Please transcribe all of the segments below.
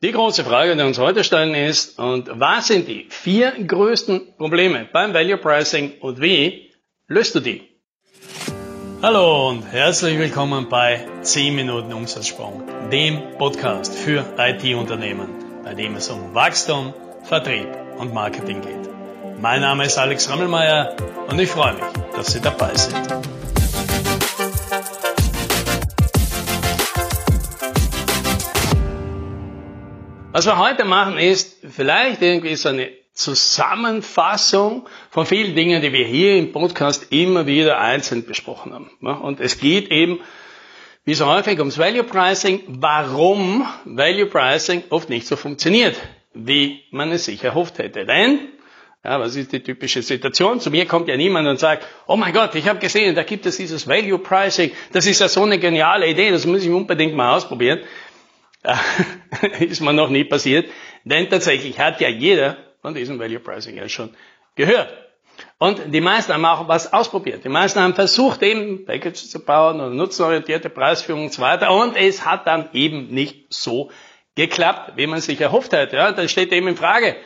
Die große Frage, die uns heute stellen ist, und was sind die vier größten Probleme beim Value Pricing und wie löst du die? Hallo und herzlich willkommen bei 10 Minuten Umsatzsprung, dem Podcast für IT-Unternehmen, bei dem es um Wachstum, Vertrieb und Marketing geht. Mein Name ist Alex Rammelmeier und ich freue mich, dass Sie dabei sind. Was wir heute machen, ist vielleicht irgendwie so eine Zusammenfassung von vielen Dingen, die wir hier im Podcast immer wieder einzeln besprochen haben. Und es geht eben, wie so häufig, ums Value Pricing, warum Value Pricing oft nicht so funktioniert, wie man es sich erhofft hätte. Denn, ja, was ist die typische Situation? Zu mir kommt ja niemand und sagt, oh mein Gott, ich habe gesehen, da gibt es dieses Value Pricing, das ist ja so eine geniale Idee, das muss ich unbedingt mal ausprobieren. ist mir noch nie passiert, denn tatsächlich hat ja jeder von diesem Value Pricing ja schon gehört. Und die meisten haben auch was ausprobiert. Die meisten haben versucht, eben Packages zu bauen oder nutzenorientierte Preisführung und so weiter. Und es hat dann eben nicht so geklappt, wie man sich erhofft hat. Ja, dann steht eben in Frage,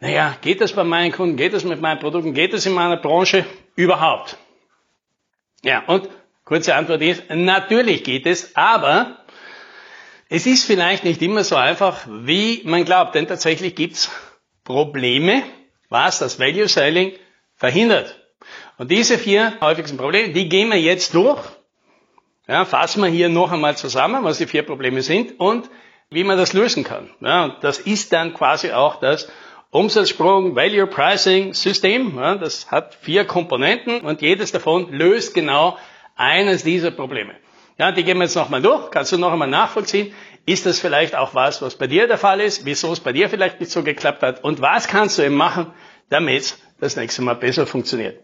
naja, geht das bei meinen Kunden, geht das mit meinen Produkten, geht das in meiner Branche überhaupt? Ja, und kurze Antwort ist, natürlich geht es, aber es ist vielleicht nicht immer so einfach, wie man glaubt, denn tatsächlich gibt's Probleme, was das Value Selling verhindert. Und diese vier häufigsten Probleme, die gehen wir jetzt durch. Ja, fassen wir hier noch einmal zusammen, was die vier Probleme sind und wie man das lösen kann. Ja, das ist dann quasi auch das Umsatzsprung Value Pricing System. Ja, das hat vier Komponenten und jedes davon löst genau eines dieser Probleme. Ja, die gehen wir jetzt nochmal durch. Kannst du noch einmal nachvollziehen? Ist das vielleicht auch was, was bei dir der Fall ist? Wieso es bei dir vielleicht nicht so geklappt hat? Und was kannst du eben machen, damit es das nächste Mal besser funktioniert?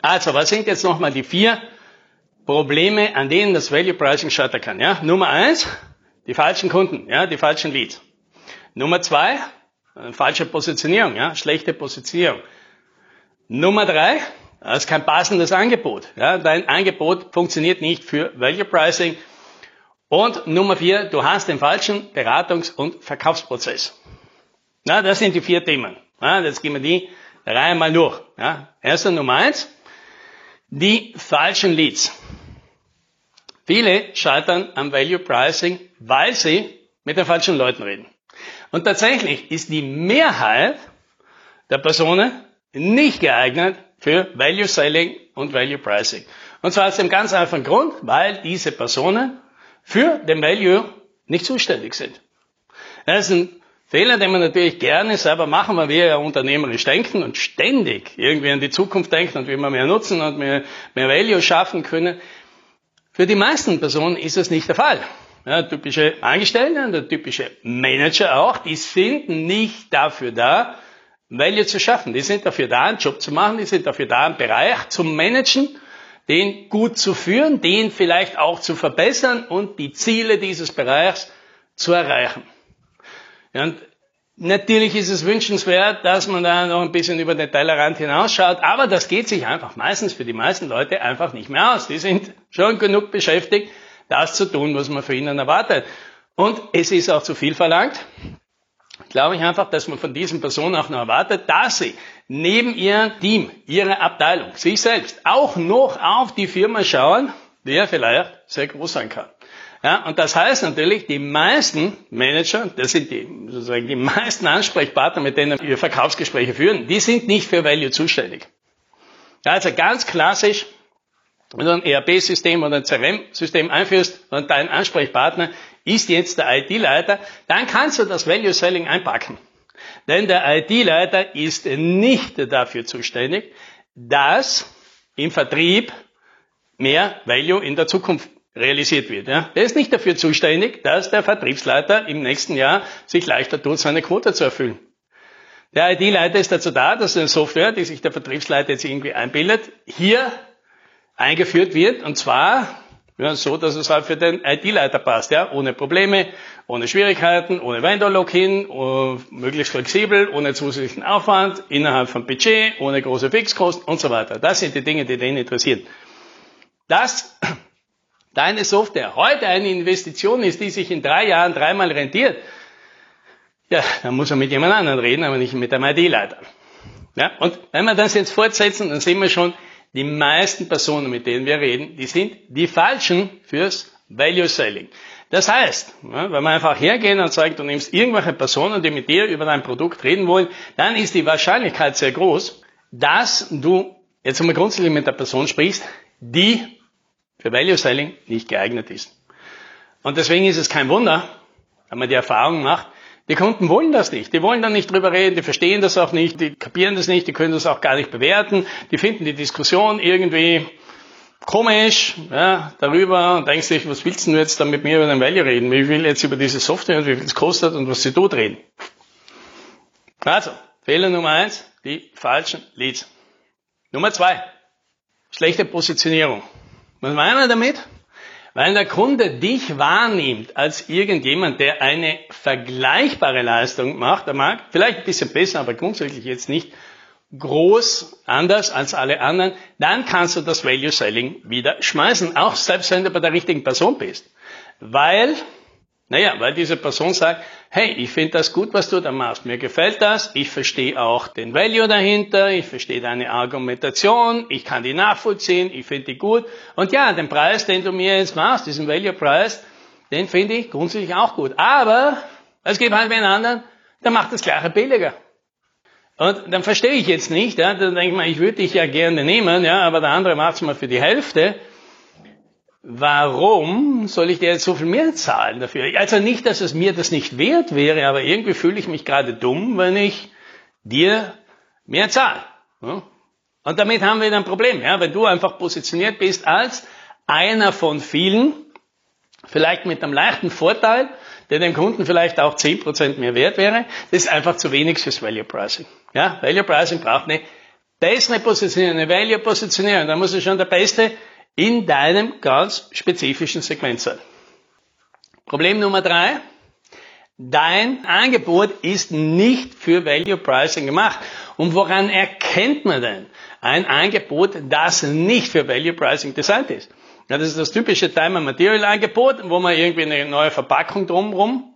Also, was sind jetzt nochmal die vier Probleme, an denen das Value Pricing scheitern kann? Ja, Nummer eins, die falschen Kunden, ja, die falschen Leads. Nummer zwei, falsche Positionierung, ja, schlechte Positionierung. Nummer drei, das ist kein passendes Angebot. Ja, dein Angebot funktioniert nicht für Value Pricing. Und Nummer vier, du hast den falschen Beratungs- und Verkaufsprozess. Na, das sind die vier Themen. Ja, jetzt gehen wir die Reihe mal durch. Ja, erster Nummer eins, die falschen Leads. Viele scheitern am Value Pricing, weil sie mit den falschen Leuten reden. Und tatsächlich ist die Mehrheit der Personen nicht geeignet für Value Selling und Value Pricing. Und zwar aus dem ganz einfachen Grund, weil diese Personen für den Value nicht zuständig sind. Das ist ein Fehler, den wir natürlich gerne selber machen, weil wir ja unternehmerisch denken und ständig irgendwie an die Zukunft denken und wie wir mehr nutzen und mehr, mehr Value schaffen können. Für die meisten Personen ist das nicht der Fall. Ja, typische Angestellte und der typische Manager auch, die sind nicht dafür da, Value zu schaffen. Die sind dafür da, einen Job zu machen, die sind dafür da, einen Bereich zu managen, den gut zu führen, den vielleicht auch zu verbessern und die Ziele dieses Bereichs zu erreichen. Und natürlich ist es wünschenswert, dass man da noch ein bisschen über den Tellerrand hinausschaut, aber das geht sich einfach meistens für die meisten Leute einfach nicht mehr aus. Die sind schon genug beschäftigt, das zu tun, was man von ihnen erwartet. Und es ist auch zu viel verlangt glaube ich einfach, dass man von diesen Personen auch noch erwartet, dass sie neben ihrem Team, ihrer Abteilung, sich selbst auch noch auf die Firma schauen, die ja vielleicht sehr groß sein kann. Ja, und das heißt natürlich, die meisten Manager, das sind die, sozusagen die meisten Ansprechpartner, mit denen wir Verkaufsgespräche führen, die sind nicht für Value zuständig. Ja, also ganz klassisch, wenn du ein ERP-System oder ein CRM-System einführst und dein Ansprechpartner ist jetzt der IT-Leiter, dann kannst du das Value Selling einpacken. Denn der IT-Leiter ist nicht dafür zuständig, dass im Vertrieb mehr Value in der Zukunft realisiert wird. Ja. Der ist nicht dafür zuständig, dass der Vertriebsleiter im nächsten Jahr sich leichter tut, seine Quote zu erfüllen. Der IT-Leiter ist dazu da, dass eine Software, die sich der Vertriebsleiter jetzt irgendwie einbildet, hier eingeführt wird, und zwar ja, so, dass es halt für den IT-Leiter passt, ja, ohne Probleme, ohne Schwierigkeiten, ohne Vendor-Login, oh, möglichst flexibel, ohne zusätzlichen Aufwand, innerhalb von Budget, ohne große Fixkosten und so weiter. Das sind die Dinge, die den interessieren. Das deine Software heute eine Investition ist, die sich in drei Jahren dreimal rentiert, ja, dann muss er mit jemand anderem reden, aber nicht mit dem ID-Leiter. Ja, und wenn wir das jetzt fortsetzen, dann sehen wir schon, die meisten Personen, mit denen wir reden, die sind die falschen fürs Value Selling. Das heißt, wenn wir einfach hergehen und sagen, du nimmst irgendwelche Personen, die mit dir über dein Produkt reden wollen, dann ist die Wahrscheinlichkeit sehr groß, dass du jetzt einmal grundsätzlich mit der Person sprichst, die für Value Selling nicht geeignet ist. Und deswegen ist es kein Wunder, wenn man die Erfahrung macht, die Kunden wollen das nicht. Die wollen da nicht drüber reden, die verstehen das auch nicht, die kapieren das nicht, die können das auch gar nicht bewerten, die finden die Diskussion irgendwie komisch ja, darüber und denkst dich, was willst du jetzt da mit mir über den Value reden? Ich will jetzt über diese Software und wie viel es kostet und was sie tut reden. Also, Fehler Nummer eins, die falschen Leads. Nummer zwei, schlechte Positionierung. Was meinen wir damit? Weil der Kunde dich wahrnimmt als irgendjemand, der eine vergleichbare Leistung macht am Markt, vielleicht ein bisschen besser, aber grundsätzlich jetzt nicht groß anders als alle anderen, dann kannst du das Value Selling wieder schmeißen, auch selbst wenn du bei der richtigen Person bist. Weil naja, weil diese Person sagt, hey, ich finde das gut, was du da machst. Mir gefällt das. Ich verstehe auch den Value dahinter. Ich verstehe deine Argumentation. Ich kann die nachvollziehen. Ich finde die gut. Und ja, den Preis, den du mir jetzt machst, diesen Value-Preis, den finde ich grundsätzlich auch gut. Aber es gibt halt einen anderen, der macht das Gleiche billiger. Und dann verstehe ich jetzt nicht, ja, dann denke ich mal, ich würde dich ja gerne nehmen, ja, aber der andere macht es mal für die Hälfte warum soll ich dir jetzt so viel mehr zahlen dafür? Also nicht, dass es mir das nicht wert wäre, aber irgendwie fühle ich mich gerade dumm, wenn ich dir mehr zahle. Und damit haben wir ein Problem. Ja? Wenn du einfach positioniert bist als einer von vielen, vielleicht mit einem leichten Vorteil, der dem Kunden vielleicht auch 10% mehr wert wäre, das ist einfach zu wenig fürs Value Pricing. Ja? Value Pricing braucht eine bessere Positionierung, eine Value Positionierung. Da muss es schon der Beste in deinem ganz spezifischen Segment sein. Problem Nummer drei. Dein Angebot ist nicht für Value Pricing gemacht. Und woran erkennt man denn ein Angebot, das nicht für Value Pricing designt ist? Ja, das ist das typische Time and Material Angebot, wo man irgendwie eine neue Verpackung drumherum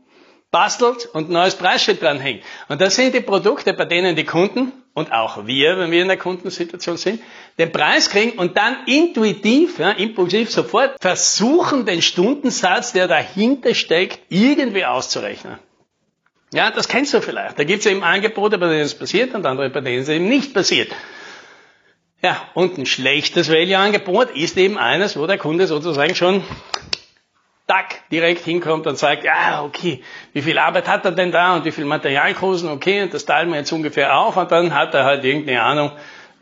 bastelt und ein neues Preisschild dranhängt. Und das sind die Produkte, bei denen die Kunden und auch wir, wenn wir in der Kundensituation sind, den Preis kriegen und dann intuitiv, ja, impulsiv sofort versuchen, den Stundensatz, der dahinter steckt, irgendwie auszurechnen. Ja, das kennst du vielleicht. Da gibt es eben Angebote, bei denen es passiert und andere, bei denen es eben nicht passiert. Ja, und ein schlechtes Value-Angebot ist eben eines, wo der Kunde sozusagen schon tack, direkt hinkommt und sagt, ja, okay, wie viel Arbeit hat er denn da und wie viel Materialkosten, okay, und das teilen wir jetzt ungefähr auf und dann hat er halt irgendeine Ahnung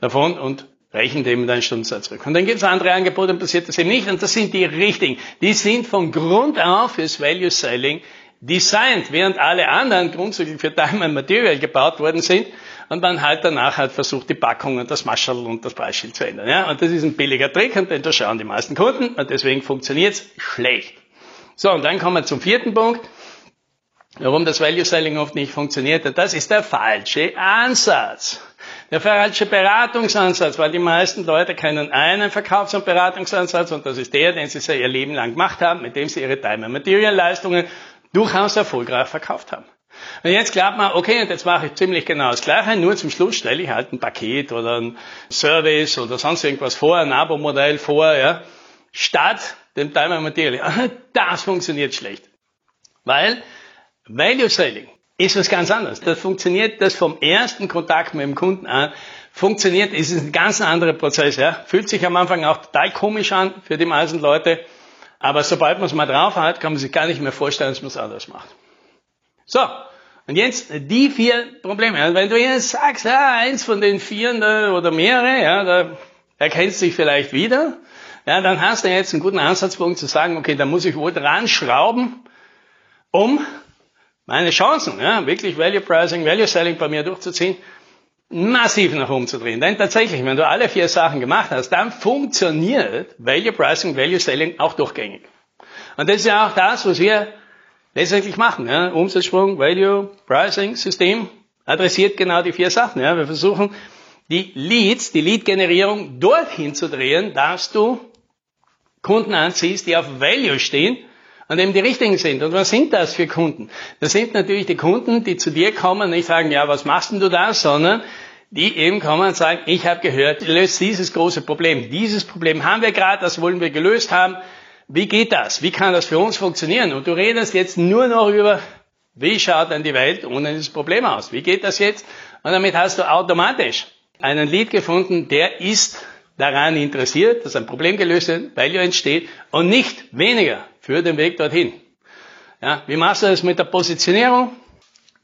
davon und rechnet eben deinen Stundensatz zurück. Und dann gibt es andere Angebote und passiert das eben nicht und das sind die richtigen. Die sind von Grund auf fürs Value Selling designed, während alle anderen grundsätzlich für Time Material gebaut worden sind und man halt danach halt versucht, die Packung und das Maschel und das Preisschild zu ändern. Ja? Und das ist ein billiger Trick und den schauen die meisten Kunden und deswegen funktioniert es schlecht. So, und dann kommen wir zum vierten Punkt. Warum das Value Selling oft nicht funktioniert, das ist der falsche Ansatz. Der falsche Beratungsansatz, weil die meisten Leute kennen einen Verkaufs- und Beratungsansatz und das ist der, den sie ihr Leben lang gemacht haben, mit dem sie ihre Time- and Material-Leistungen durchaus erfolgreich verkauft haben. Und jetzt glaubt man, okay, und jetzt mache ich ziemlich genau das Gleiche, nur zum Schluss stelle ich halt ein Paket oder ein Service oder sonst irgendwas vor, ein Abo-Modell vor, ja, statt dem Time and Material. Das funktioniert schlecht. Weil Value Selling ist was ganz anderes. Das funktioniert das vom ersten Kontakt mit dem Kunden an. Funktioniert, ist ein ganz anderer Prozess. Ja. Fühlt sich am Anfang auch total komisch an für die meisten Leute. Aber sobald man es mal drauf hat, kann man sich gar nicht mehr vorstellen, dass man es anders macht. So, und jetzt die vier Probleme. Also wenn du jetzt sagst, ja, eins von den vier oder mehrere, ja, da erkennst du dich vielleicht wieder ja, dann hast du jetzt einen guten Ansatzpunkt zu sagen, okay, da muss ich wohl dran schrauben, um meine Chancen, ja, wirklich Value Pricing, Value Selling bei mir durchzuziehen, massiv nach oben zu drehen. Denn tatsächlich, wenn du alle vier Sachen gemacht hast, dann funktioniert Value Pricing, Value Selling auch durchgängig. Und das ist ja auch das, was wir letztendlich machen. Ja. Umsatzsprung, Value, Pricing, System adressiert genau die vier Sachen. Ja. Wir versuchen, die Leads, die Lead-Generierung dorthin zu drehen, dass du Kunden anziehst, die auf Value stehen und eben die richtigen sind. Und was sind das für Kunden? Das sind natürlich die Kunden, die zu dir kommen und nicht sagen, ja, was machst denn du da, sondern die eben kommen und sagen, ich habe gehört, löst dieses große Problem. Dieses Problem haben wir gerade, das wollen wir gelöst haben. Wie geht das? Wie kann das für uns funktionieren? Und du redest jetzt nur noch über, wie schaut denn die Welt ohne dieses Problem aus? Wie geht das jetzt? Und damit hast du automatisch einen Lead gefunden, der ist daran interessiert, dass ein Problem gelöst wird, Value entsteht und nicht weniger für den Weg dorthin. Ja, wie machst du das mit der Positionierung?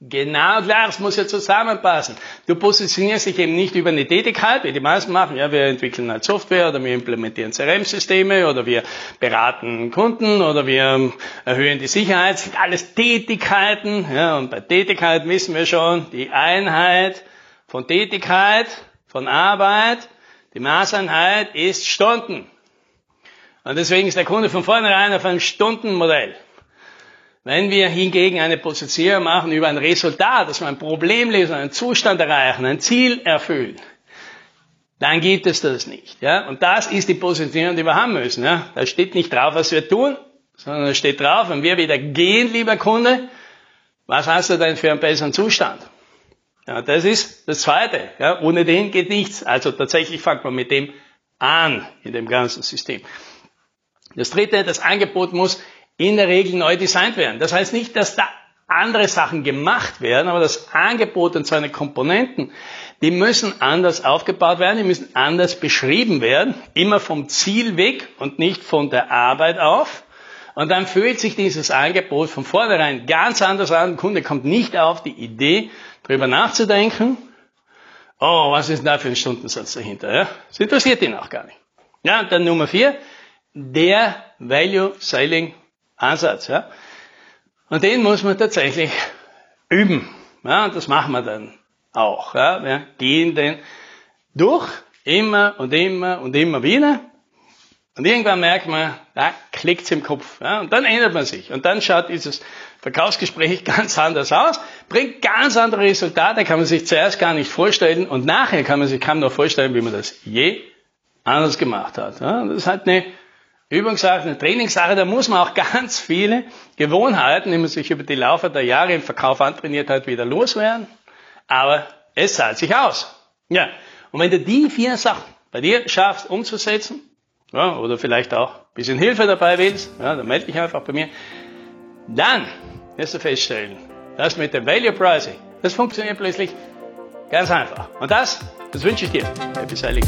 Genau klar, es muss ja zusammenpassen. Du positionierst dich eben nicht über eine Tätigkeit, wie die meisten machen. Ja, wir entwickeln halt Software oder wir implementieren CRM-Systeme oder wir beraten Kunden oder wir erhöhen die Sicherheit. Das sind alles Tätigkeiten. Ja, und bei Tätigkeit wissen wir schon, die Einheit von Tätigkeit, von Arbeit, die Maßeinheit ist Stunden. Und deswegen ist der Kunde von vornherein auf einem Stundenmodell. Wenn wir hingegen eine Positionierung machen über ein Resultat, dass wir ein Problem lösen, einen Zustand erreichen, ein Ziel erfüllen, dann gibt es das nicht. Ja? Und das ist die Positionierung, die wir haben müssen. Ja? Da steht nicht drauf, was wir tun, sondern da steht drauf, wenn wir wieder gehen, lieber Kunde, was hast du denn für einen besseren Zustand? Ja, das ist das Zweite. Ja? Ohne den geht nichts. Also tatsächlich fängt man mit dem an in dem ganzen System. Das Dritte, das Angebot muss in der Regel neu designt werden. Das heißt nicht, dass da andere Sachen gemacht werden, aber das Angebot und seine Komponenten, die müssen anders aufgebaut werden, die müssen anders beschrieben werden, immer vom Ziel weg und nicht von der Arbeit auf. Und dann fühlt sich dieses Angebot von vornherein ganz anders an. Der Kunde kommt nicht auf die Idee, darüber nachzudenken, oh, was ist da für ein Stundensatz dahinter? Ja? Das interessiert ihn auch gar nicht. Ja, und dann Nummer vier, der Value Selling Ansatz. Ja? Und den muss man tatsächlich üben. Ja? Und das machen wir dann auch. Ja? Wir gehen den durch, immer und immer und immer wieder. Und irgendwann merkt man, da klickt's im Kopf. Ja? Und dann ändert man sich. Und dann schaut dieses Verkaufsgespräch ganz anders aus, bringt ganz andere Resultate, kann man sich zuerst gar nicht vorstellen. Und nachher kann man sich kaum noch vorstellen, wie man das je anders gemacht hat. Ja? Das ist halt eine Übungssache, eine Trainingssache, da muss man auch ganz viele Gewohnheiten, die man sich über die Laufe der Jahre im Verkauf antrainiert hat, wieder loswerden. Aber es zahlt sich aus. Ja. Und wenn du die vier Sachen bei dir schaffst umzusetzen, ja, oder vielleicht auch ein bisschen Hilfe dabei willst, ja, dann melde dich einfach bei mir, dann wirst du feststellen, das mit dem Value Pricing, das funktioniert plötzlich ganz einfach. Und das, das wünsche ich dir. Happy Sailing.